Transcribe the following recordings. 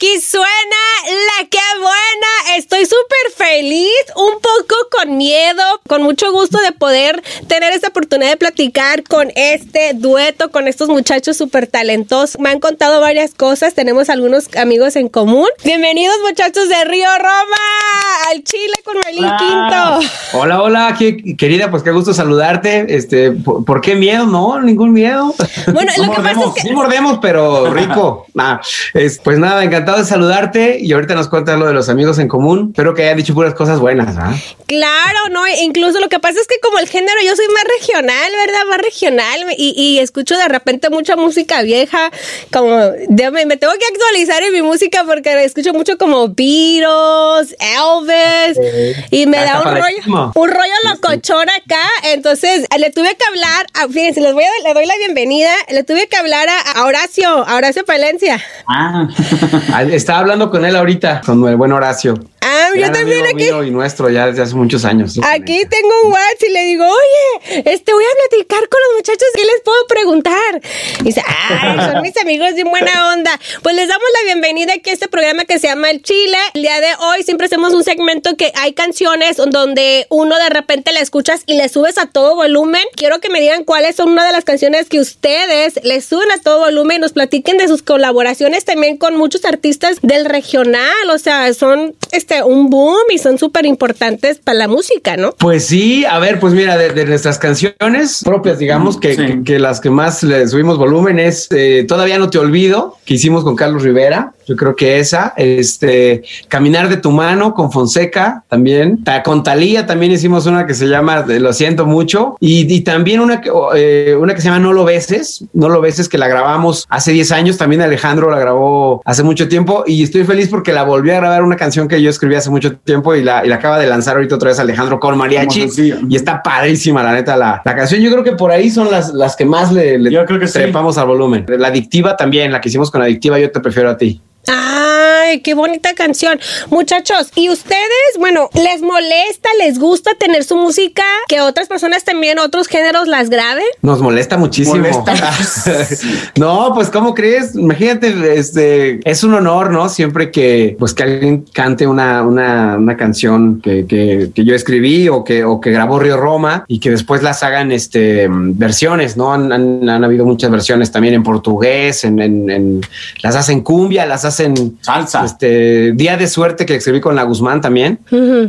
Aquí suena la que buena. Estoy súper feliz, un poco con miedo, con mucho gusto de poder tener esta oportunidad de platicar con este dueto, con estos muchachos súper talentosos. Me han contado varias cosas, tenemos algunos amigos en común. Bienvenidos muchachos de Río Roma, al Chile con Marlín Quinto. Hola, hola, querida, pues qué gusto saludarte. Este, ¿por, qué miedo? No, ningún miedo. Bueno, lo que pasa es que... Sí mordemos, pero rico. es, pues nada, encantado de saludarte y ahorita nos cuentas lo de los amigos en común. Espero que hayan dicho puras cosas buenas. ¿ah? Claro, no, incluso lo que pasa es que como el género yo soy más regional, ¿verdad? Más regional y, escucho de repente mucha música vieja, como me, me, tengo que actualizar en mi música porque escucho mucho como Beatles, Elvis y me da un rollo, un rollo locochón acá. Entonces le tuve que hablar, fíjense, les voy a, le doy la bienvenida, le tuve que hablar a, Horacio, a Horacio Palencia. Ah. Estaba hablando con él ahorita, con el buen Horacio. Ah, yo también aquí. y nuestro ya desde hace muchos años. Aquí tengo un WhatsApp y le digo, oye, este voy a platicar con los muchachos, ¿qué les puedo preguntar? Y dice, ay, son mis amigos de buena onda. Pues les damos la bienvenida aquí a este programa que se llama El Chile. El día de hoy siempre hacemos un segmento que hay canciones donde uno de repente la escuchas y le subes a todo volumen. Quiero que me digan cuáles son una de las canciones que ustedes le suben a todo volumen y nos platiquen de sus colaboraciones también con muchos artistas del regional. O sea, son este un boom y son súper importantes para la música, ¿no? Pues sí, a ver, pues mira, de, nuestras canciones propias, digamos, que, que, las que más le subimos volumen es eh, Todavía no te olvido, que hicimos con Carlos Rivera. Yo creo que esa, este, Caminar de tu mano con Fonseca también. Con Talía también hicimos una que se llama Lo siento mucho. Y, también una, eh, una que se llama No lo beses, No lo beses, que la grabamos hace 10 años. También Alejandro la grabó hace mucho tiempo y estoy feliz porque la volví a grabar una canción que yo escribí hace mucho tiempo y la, y la acaba de lanzar ahorita otra vez Alejandro con mariachi. Y está padrísima, la neta, la, la, canción. Yo creo que por ahí son las, las que más le, le yo creo que trepamos al volumen. La adictiva también, la que hicimos con adictiva, yo te prefiero a ti. Ay, qué bonita canción. Muchachos, ¿y ustedes, bueno, les molesta, les gusta tener su música que otras personas también, otros géneros las graben? Nos molesta muchísimo. no, pues, ¿cómo crees? Imagínate, este, es un honor, ¿no? Siempre que, pues, que alguien cante una, una, una canción que, que, que, yo escribí o que, o que grabó Río Roma y que después las hagan, este, versiones, ¿no? Han, han, han habido muchas versiones también en portugués, en, en, en las hacen cumbia, las hacen en salsa. Este día de suerte que escribí con la Guzmán también.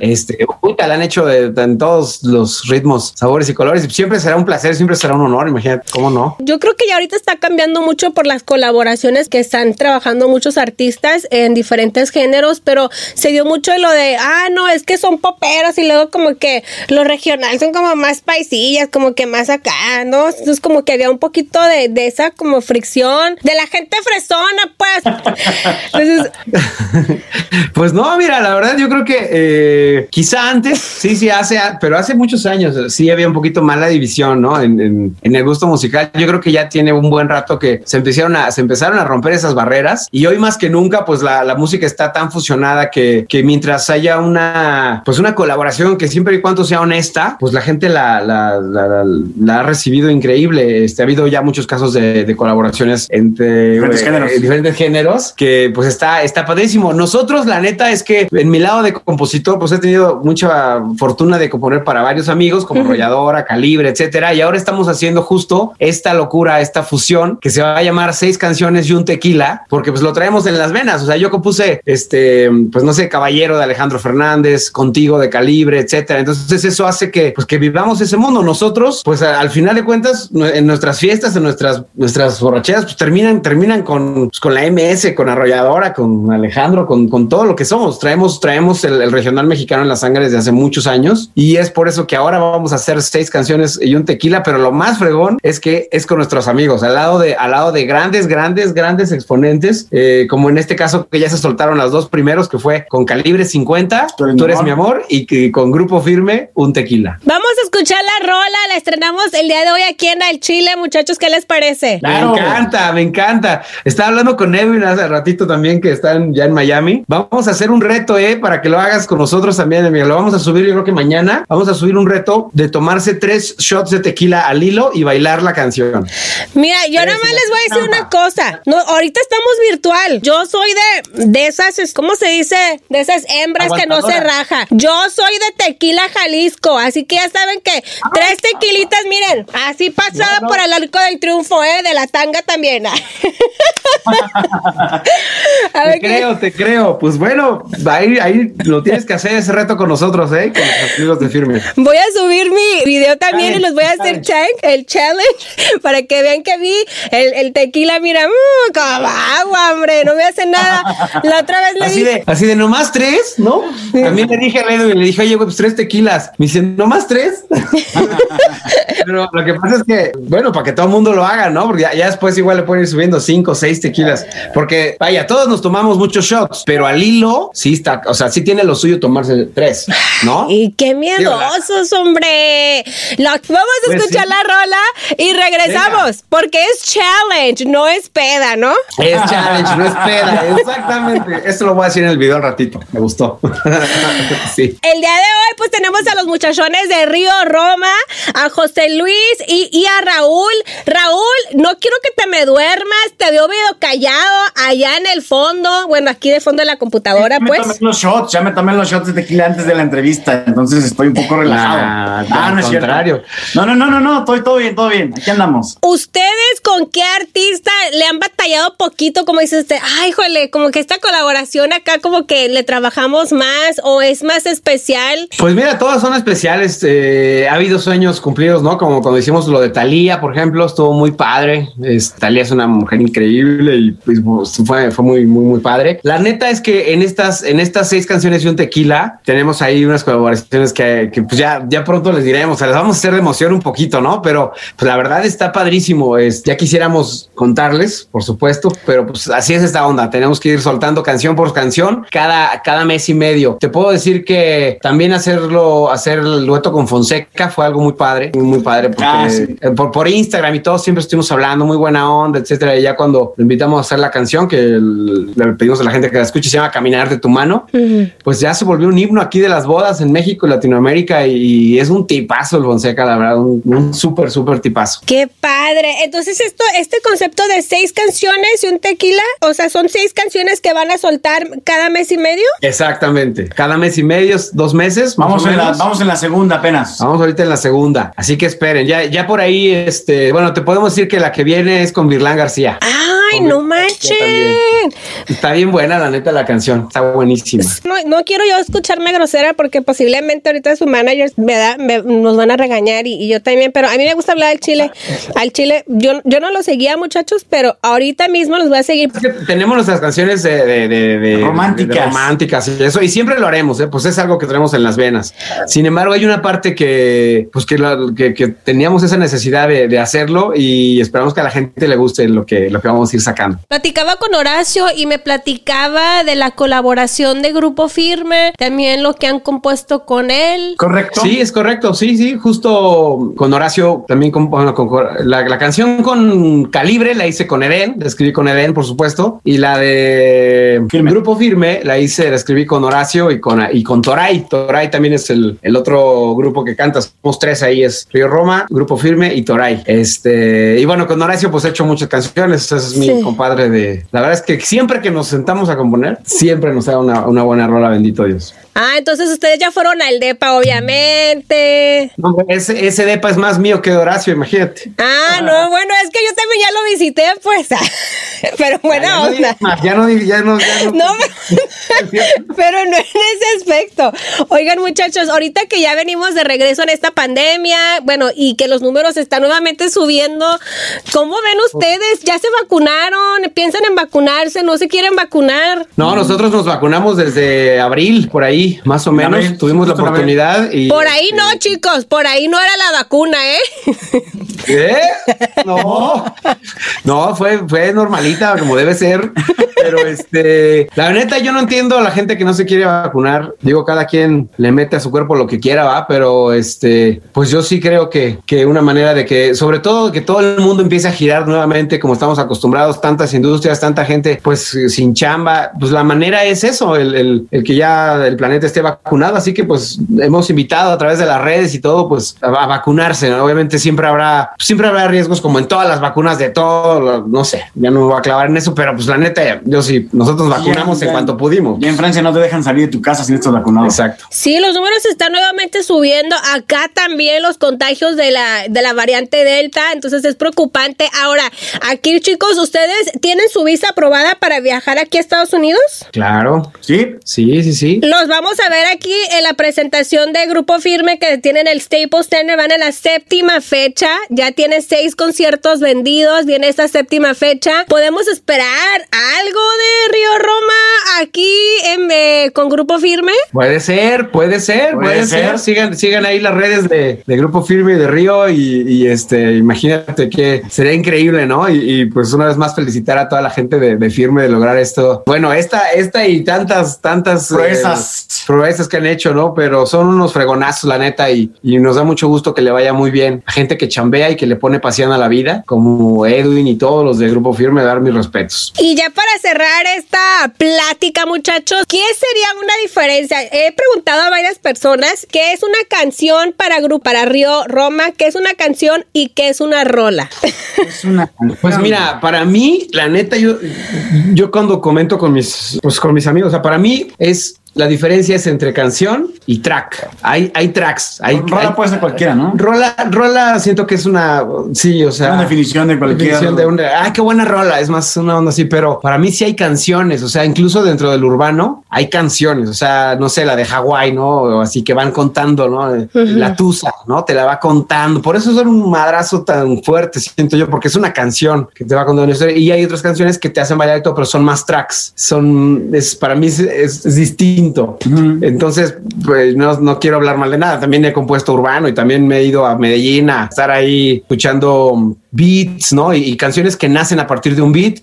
Este, la han hecho de, en todos los ritmos, sabores y colores. Y siempre será un placer, siempre será un honor. Imagínate cómo no. Yo creo que ya ahorita está cambiando mucho por las colaboraciones que están trabajando muchos artistas en diferentes géneros, pero se dio mucho de lo de, ah, no, es que son poperos y luego como que los regionales son como más paisillas, como que más acá, ¿no? Entonces como que había un poquito de, de esa como fricción de la gente fresona, pues. pues no, mira, la verdad yo creo que eh, quizá antes, sí, sí, hace, pero hace muchos años sí había un poquito más la división, ¿no? En, el gusto musical. Yo creo que ya tiene un buen rato que se empezaron a, se empezaron a romper esas barreras y hoy más que nunca, pues la, música está tan fusionada que, mientras haya una, pues una colaboración que siempre y cuando sea honesta, pues la gente la, la, ha recibido increíble. Este, ha habido ya muchos casos de, colaboraciones entre diferentes, diferentes géneros que pues está, está padrísimo. Nosotros, la neta, es que en mi lado de compositor, pues he tenido mucha fortuna de componer para varios amigos, como Rolladora, Calibre, etcétera. Y ahora estamos haciendo justo esta locura, esta fusión que se va a llamar seis canciones y un tequila, porque pues lo traemos en las venas. O sea, yo compuse este, pues no sé, Caballero de Alejandro Fernández, Contigo de Calibre, etcétera. Entonces, eso hace que, pues, que vivamos ese mundo. Nosotros, pues al final de cuentas, en nuestras fiestas, en nuestras, nuestras borracheras, pues terminan, terminan con, pues, con la MS, con Arroyadora ahora con Alejandro, con, con, todo lo que somos. Traemos, traemos el, regional mexicano en la sangre desde hace muchos años y es por eso que ahora vamos a hacer seis canciones y un tequila, pero lo más fregón es que es con nuestros amigos, al lado de, al lado de grandes, grandes, grandes exponentes, eh, como en este caso que ya se soltaron las dos primeros, que fue con calibre 50, tú eres, mi amor, y, que con grupo firme, un tequila. Vamos a escuchar la rola, la estrenamos el día de hoy aquí en el Chile, muchachos, ¿qué les parece? Me encanta, me encanta. Estaba hablando con Edwin hace ratito también que están ya en Miami. Vamos a hacer un reto, eh, para que lo hagas con nosotros también, amigo. Lo vamos a subir, yo creo que mañana. Vamos a subir un reto de tomarse tres shots de tequila al hilo y bailar la canción. Mira, yo nada más les voy a decir una cosa. No, ahorita estamos virtual. Yo soy de, de esas, es- ¿cómo se dice? De esas hembras que no se raja. Yo soy de tequila Jalisco, así que ya saben que tres tequilitas, miren, así pasada por el arco del triunfo, ¿eh? De la tanga también. a Te creo, te creo. Pues bueno, ahí, ahí lo tienes que hacer ese reto con nosotros, eh, con los amigos de firme. Voy a subir mi video también y les voy a hacer el challenge para que vean que vi el, el tequila, mira, mm, como agua, hombre, no me hace nada. La otra vez le Así dije, de, así de nomás tres, ¿no? También le dije a Edwin, le dije, oye, güey, pues tres tequilas. Me dice, ¿nomás tres? Pero lo que pasa es que, bueno, para que todo el mundo lo haga, ¿no? Porque ya, ya después igual le pueden ir subiendo cinco, seis tequilas. Porque, vaya, todos nos tomamos muchos shots, pero al hilo sí está, o sea, sí tiene lo suyo tomarse tres, ¿no? Y qué miedosos, hombre. Vamos a Pues escuchar sí. la rola y regresamos, porque es challenge, no es peda, ¿no? Es challenge, no es peda, exactamente. Esto lo voy a decir en el video al ratito. Me gustó. sí. El día de hoy, pues tenemos a los muchachones de Río Roma, a José Luis y, y a Raúl. Raúl, no quiero que te me duermas, te veo medio callado allá en el fondo, bueno, aquí de fondo de la computadora, Ya me pues. tomé los shots, ya me tomé los shots de tequila antes de la entrevista, entonces estoy un poco relajado. Ah, Ah, no es al cierto. contrario. No, no, no, no, no, estoy todo bien, todo bien. Aquí andamos. ¿Ustedes con qué artista le han batallado poquito? Como dices usted, ay, jole, como que esta colaboración acá como que le trabajamos más o es más especial. Pues mira, todas son especiales. eh, ha habido sueños cumplidos, ¿no? Como cuando hicimos lo de Talía, por ejemplo, estuvo muy padre. Es, Talía es una mujer increíble y pues, pues, fue, fue muy, muy, muy padre. La neta es que en estas, en estas seis canciones y un tequila tenemos ahí unas colaboraciones que, que, pues ya, ya pronto les diremos. O sea, les vamos a hacer de emoción un poquito, ¿no? Pero pues la verdad está padrísimo. Es, ya quisiéramos contarles, por supuesto, pero pues así es esta onda. Tenemos que ir soltando canción por canción cada, cada mes y medio. Te puedo decir que también hacerlo, hacer el dueto con Fonseca fue algo muy padre, muy, muy padre, porque Ah, sí. eh, por, por Instagram y todo siempre estuvimos hablando, muy buena onda, etcétera. Y ya cuando lo invitamos a hacer la canción, que le pedimos a la gente que la escuche, se llama Caminar de tu mano, pues ya se volvió un himno aquí de las bodas en México y Latinoamérica. Y es un tipazo el Fonseca, la verdad, un, un súper, súper tipazo. Qué padre. Entonces, esto, este concepto de seis canciones y un tequila, o sea, son seis canciones que van a soltar cada mes y medio. Exactamente. Cada mes y medio, dos meses. Vamos en, la, vamos en la segunda apenas. Vamos ahorita en la segunda. Así que esperen. Ya, ya por ahí, este, bueno, te podemos decir que la que viene es con Virlán García. Ay, no yo manchen. Está bien buena, la neta, la canción. Está buenísima. No, no quiero yo escucharme grosera porque posiblemente ahorita su manager me da, me- nos van a regañar y, y yo también, pero a mí me gusta hablar al chile. Al chile, yo, yo no lo seguía, muchachos, pero ahorita mismo los voy a seguir. Es que tenemos nuestras canciones de, de- de- de- Románticas. de románticas y eso, y siempre lo haremos, ¿eh? pues es algo que tenemos en las venas. Sin embargo, hay una parte que, pues que, la- que- que teníamos esa necesidad de, de hacerlo y esperamos que a la gente le guste lo que, lo que vamos a ir sacando. Platicaba con Horacio y me platicaba de la colaboración de Grupo Firme, también lo que han compuesto con él. ¿Correcto? Sí, es correcto. Sí, sí, justo con Horacio también con, bueno, con- la, la canción con Calibre la hice con Eden, la escribí con Eden, por supuesto, y la de Firme. Grupo Firme la hice, la escribí con Horacio y con y con Toray. Toray también es el, el otro grupo que canta. Somos tres ahí, es Río Roma, Grupo Firme y Toray. Este, y bueno, con Horacio pues he hecho muchas canciones. Ese es mi Sí. compadre de. La verdad es que siempre que nos sentamos a componer, siempre nos da una, una buena rola, bendito Dios. Ah, entonces ustedes ya fueron al DEPA, obviamente. No, ese, ese depa es más mío que de Horacio, imagínate. Ah, no, bueno, es que yo también ya lo visité, pues. Pero buena ya no onda. más, ya no ya no, ya no. No, pero no en ese aspecto. Oigan, muchachos, ahorita que ya venimos de regreso en esta pandemia, bueno, y que los números están nuevamente subiendo, ¿cómo ven ustedes? ¿Ya se vacunaron? ¿Piensan en vacunarse? vacunarse, no se quieren vacunar. No, nosotros nos vacunamos desde abril, por ahí, más o menos. Tuvimos la oportunidad y. Por ahí no, este, chicos, por ahí no era la vacuna, ¿eh? ¿Eh? No, no, fue, fue normalita, como debe ser. Pero este, la neta, yo no entiendo a la gente que no se quiere vacunar. Digo, cada quien le mete a su cuerpo lo que quiera, va, pero este, pues yo sí creo que, que una manera de que, sobre todo, que todo el mundo empiece a girar nuevamente como estamos acostumbrados, tantas industrias, tanta gente, pues sin chamba, pues la manera es eso, el, el, que ya el planeta esté vacunado. Así que, pues hemos invitado a través de las redes y todo, pues a, vacunarse. Obviamente siempre habrá, siempre habrá riesgos como en todas las vacunas de todo, no sé, ya no me voy a clavar en eso, pero pues la neta, yo sí, nosotros vacunamos en cuanto pudimos. Y en Francia no te dejan salir de tu casa sin estos vacunados. Exacto. Sí, los números están nuevamente subiendo. Acá también los contagios de la, de la variante Delta, entonces es preocupante. Ahora, aquí chicos, ¿ustedes tienen su visa aprobada para viajar aquí a Estados Unidos? Claro. Sí. Sí, sí, sí. Los vamos a ver aquí en la presentación de Grupo Firme que tienen el Staples Center, van en la séptima fecha, ya tiene seis conciertos vendidos, viene esta séptima fecha. ¿Podemos esperar algo de eh, con Grupo Firme? Puede ser, puede ser, puede, ser. Sigan, sigan ahí las redes de, Grupo Firme y de Río y, este, imagínate que sería increíble, ¿no? Y, pues una vez más felicitar a toda la gente de, Firme de lograr esto. Bueno, esta, esta y tantas, tantas proezas. Eh, que han hecho, ¿no? Pero son unos fregonazos, la neta, y, y nos da mucho gusto que le vaya muy bien a gente que chambea y que le pone pasión a la vida, como Edwin y todos los de Grupo Firme, dar mis respetos. Y ya para cerrar esta plática, muchachos, ¿qué sería una diferencia? He preguntado a varias personas qué es una canción para grupo, para Río Roma, qué es una canción y qué es una rola. Es una Pues mira, para mí, la neta, yo, yo cuando comento con mis, pues con mis amigos, o sea, para mí es la diferencia es entre canción y track. Hay, hay tracks. Hay, rola puede ser cualquiera, ¿no? Rola, rola siento que es una, sí, o sea. Una definición de cualquiera. Definición de una, ay, qué buena rola. Es más una onda así, pero para mí sí hay canciones. O sea, incluso dentro del urbano hay canciones. O sea, no sé, la de Hawái, ¿no? O así que van contando, ¿no? La tusa, ¿no? Te la va contando. Por eso son un madrazo tan fuerte, siento yo, porque es una canción que te va contando una historia. Y hay otras canciones que te hacen bailar y todo, pero son más tracks. Son, es, para mí es, es distinto entonces, pues no, no, quiero hablar mal de nada. También he compuesto urbano y también me he ido a Medellín a estar ahí escuchando beats, ¿no? Y, canciones que nacen a partir de un beat.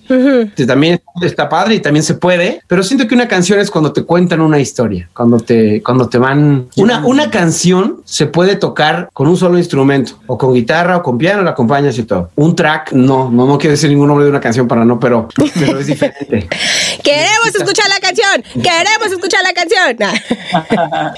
que también está padre y también se puede, pero siento que una canción es cuando te cuentan una historia, cuando te, cuando te van... Una, una canción se puede tocar con un solo instrumento, o con guitarra, o con piano, la acompañas y todo. Un track, no, no, no quiero decir ningún nombre de una canción para no, pero, pero es diferente. Queremos escuchar la canción, queremos escuchar la canción.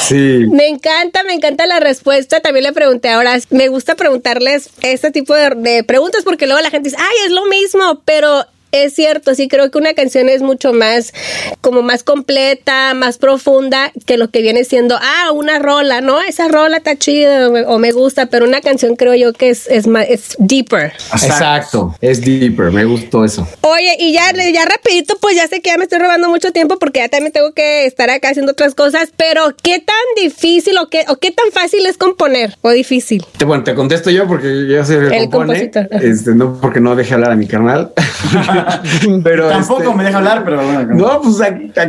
sí. Me encanta, me encanta la respuesta. También le pregunté ahora, me gusta preguntarles este tipo de de, preguntas porque luego la gente dice, ay, es lo mismo, pero es cierto, sí creo que una canción es mucho más, como más completa, más profunda que lo que viene siendo, ah, una rola, ¿no? Esa rola está chida o me gusta, pero una canción creo yo que es, es más, es deeper. Exacto, es deeper, me gustó eso. Oye, y ya, ya rapidito, pues ya sé que ya me estoy robando mucho tiempo porque ya también tengo que estar acá haciendo otras cosas, pero ¿qué tan difícil o qué, o qué tan fácil es componer o difícil? Te, bueno, te contesto yo porque yo soy el, el compositor. Este, no porque no deje hablar a mi carnal. pero Tampoco este, me deja hablar, pero bueno. No, pues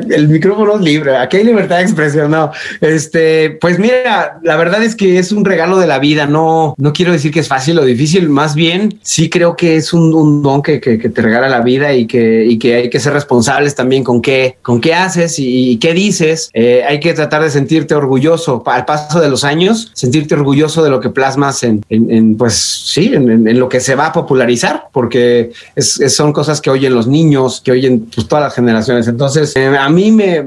el micrófono es libre. Aquí hay libertad de expresión. No, este, pues mira, la verdad es que es un regalo de la vida. No, no quiero decir que es fácil o difícil. Más bien, sí creo que es un, don que, te regala la vida y que, y que hay que ser responsables también con qué, con qué haces y, qué dices. Eh, hay que tratar de sentirte orgulloso al paso de los años, sentirte orgulloso de lo que plasmas en, en, pues sí, en, lo que se va a popularizar, porque es, son cosas que oyen los niños, que oyen pues, todas las generaciones. Entonces, eh, a mí me,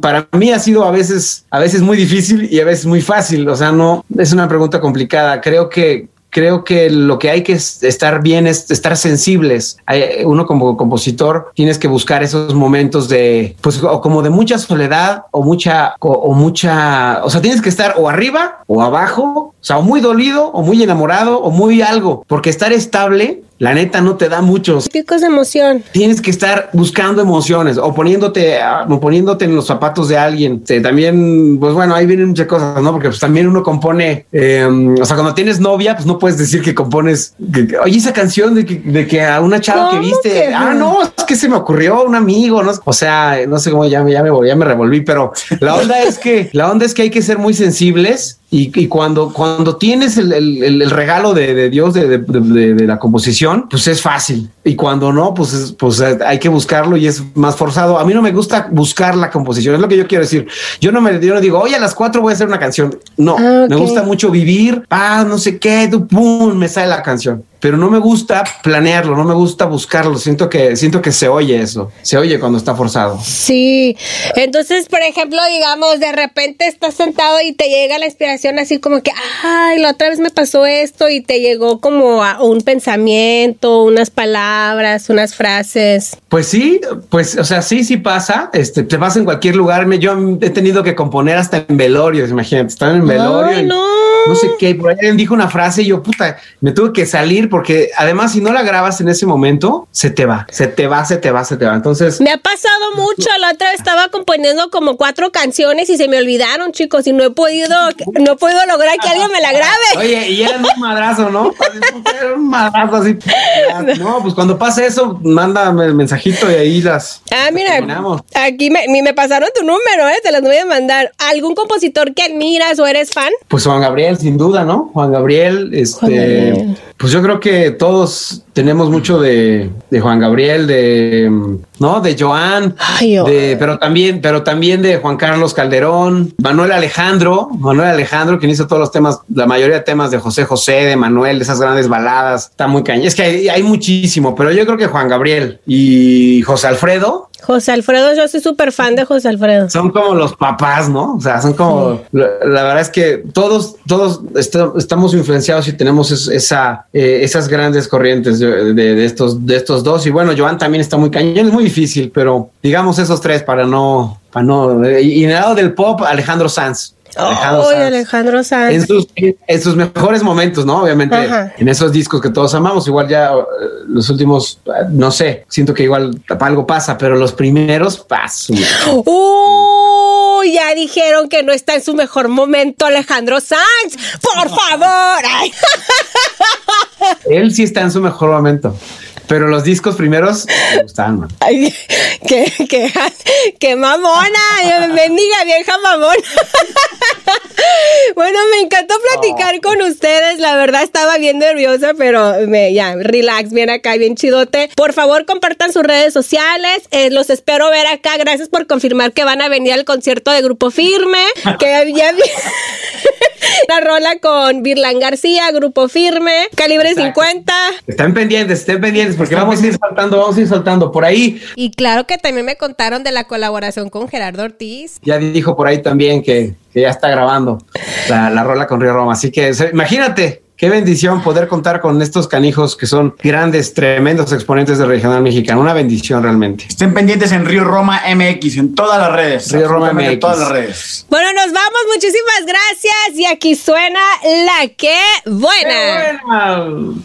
para mí ha sido a veces, a veces muy difícil y a veces muy fácil. O sea, no es una pregunta complicada. Creo que creo que lo que hay que estar bien es estar sensibles. Uno como compositor tienes que buscar esos momentos de, pues, como de mucha soledad o mucha, o, mucha, o sea, tienes que estar o arriba o abajo, o sea, o muy dolido o muy enamorado o muy algo, porque estar estable la neta no te da muchos. Picos de emoción. Tienes que estar buscando emociones o poniéndote, o poniéndote en los zapatos de alguien. también, pues bueno, ahí vienen muchas cosas, ¿no? Porque pues también uno compone, em, o sea, cuando tienes novia, pues no puedes decir que compones, oye, esa canción de que, de que a una chava que viste, ah, no, es que se me ocurrió un amigo, ¿no? O sea, no sé cómo ya, ya me, ya me revolví, pero la onda es que, la onda es que hay que ser muy sensibles y, cuando, cuando tienes el, el, regalo de, de Dios de, de, de, la composición, pues es fácil. Y cuando no, pues, pues hay que buscarlo y es más forzado. A mí no me gusta buscar la composición, es lo que yo quiero decir. Yo no me yo no digo, oye, a las cuatro voy a hacer una canción. No, ah, me gusta mucho vivir, ah, no sé qué, pum, me sale la canción pero no me gusta planearlo, no me gusta buscarlo. Siento que, siento que se oye eso, se oye cuando está forzado. Sí. Entonces, por ejemplo, digamos, de repente estás sentado y te llega la inspiración así como que, ay, la otra vez me pasó esto y te llegó como a un pensamiento, unas palabras, unas frases. Pues sí, pues, o sea, sí, sí pasa. Este, te pasa en cualquier lugar. Yo he tenido que componer hasta en velorios, imagínate, están en velorio. no. No sé qué, por ahí dijo una frase y yo, puta, me tuve que salir porque además si no la grabas en ese momento, se te va, se te va, se te va, se te va. Entonces... Me ha pasado mucho, la otra vez estaba componiendo como cuatro canciones y se me olvidaron, chicos, y no he podido, no he podido lograr que alguien me la grabe. Oye, y era un madrazo, ¿no? Era un madrazo así. No, pues cuando pase eso, mándame el mensajito y ahí las... Ah, mira, aquí me, me pasaron tu número, ¿eh? Te las voy a mandar. ¿Algún compositor que admiras o eres fan? Pues Juan Gabriel, sin duda, ¿no? Juan Gabriel, este... Pues yo creo que todos tenemos mucho de, Juan Gabriel, de no, de Joan, de, pero también, pero también de Juan Carlos Calderón, Manuel Alejandro, Manuel Alejandro, quien hizo todos los temas, la mayoría de temas de José José, de Manuel, de esas grandes baladas, está muy caña. Es que hay, hay muchísimo, pero yo creo que Juan Gabriel y José Alfredo, José Alfredo, yo soy súper fan de José Alfredo. Son como los papás, ¿no? O sea, son como, la, verdad es que todos, todos estamos influenciados y tenemos esa, eh, esas grandes corrientes de, estos, de estos dos. Y bueno, Joan también está muy cañón, es muy difícil, pero digamos esos tres para no, para no, y en el lado del pop, Alejandro Sanz. Alejandro, Sanz. En sus, mejores momentos, ¿no? Obviamente, en esos discos que todos amamos, igual ya eh, los últimos, no sé, siento que igual algo pasa, pero los primeros pasan. ¡Uy! ya dijeron que no está en su mejor momento Alejandro Sanz. ¡Por favor! Él sí está en su mejor momento. Pero los discos primeros me gustaban, Ay, qué, qué, qué mamona. Bendiga, vieja mamona. bueno, me encantó platicar oh. con ustedes. La verdad estaba bien nerviosa, pero me, ya, relax, bien acá, bien chidote. Por favor, compartan sus redes sociales. Eh, los espero ver acá. Gracias por confirmar que van a venir al concierto de Grupo Firme. que ya la rola con Virlan García, Grupo Firme, Calibre 50. Están pendientes, estén pendientes porque vamos a ir saltando, vamos a ir saltando por ahí. Y claro que también me contaron de la colaboración con Gerardo Ortiz. Ya dijo por ahí también que, ya está grabando la, la rola con Río Roma. Así que imagínate, Qué bendición poder contar con estos canijos que son grandes, tremendos exponentes del regional mexicano. Una bendición realmente. Estén pendientes en Río Roma MX, en todas las redes. Río Roma MX. En todas las redes. Bueno, nos vamos. Muchísimas gracias. Y aquí suena la que buena. Qué buena.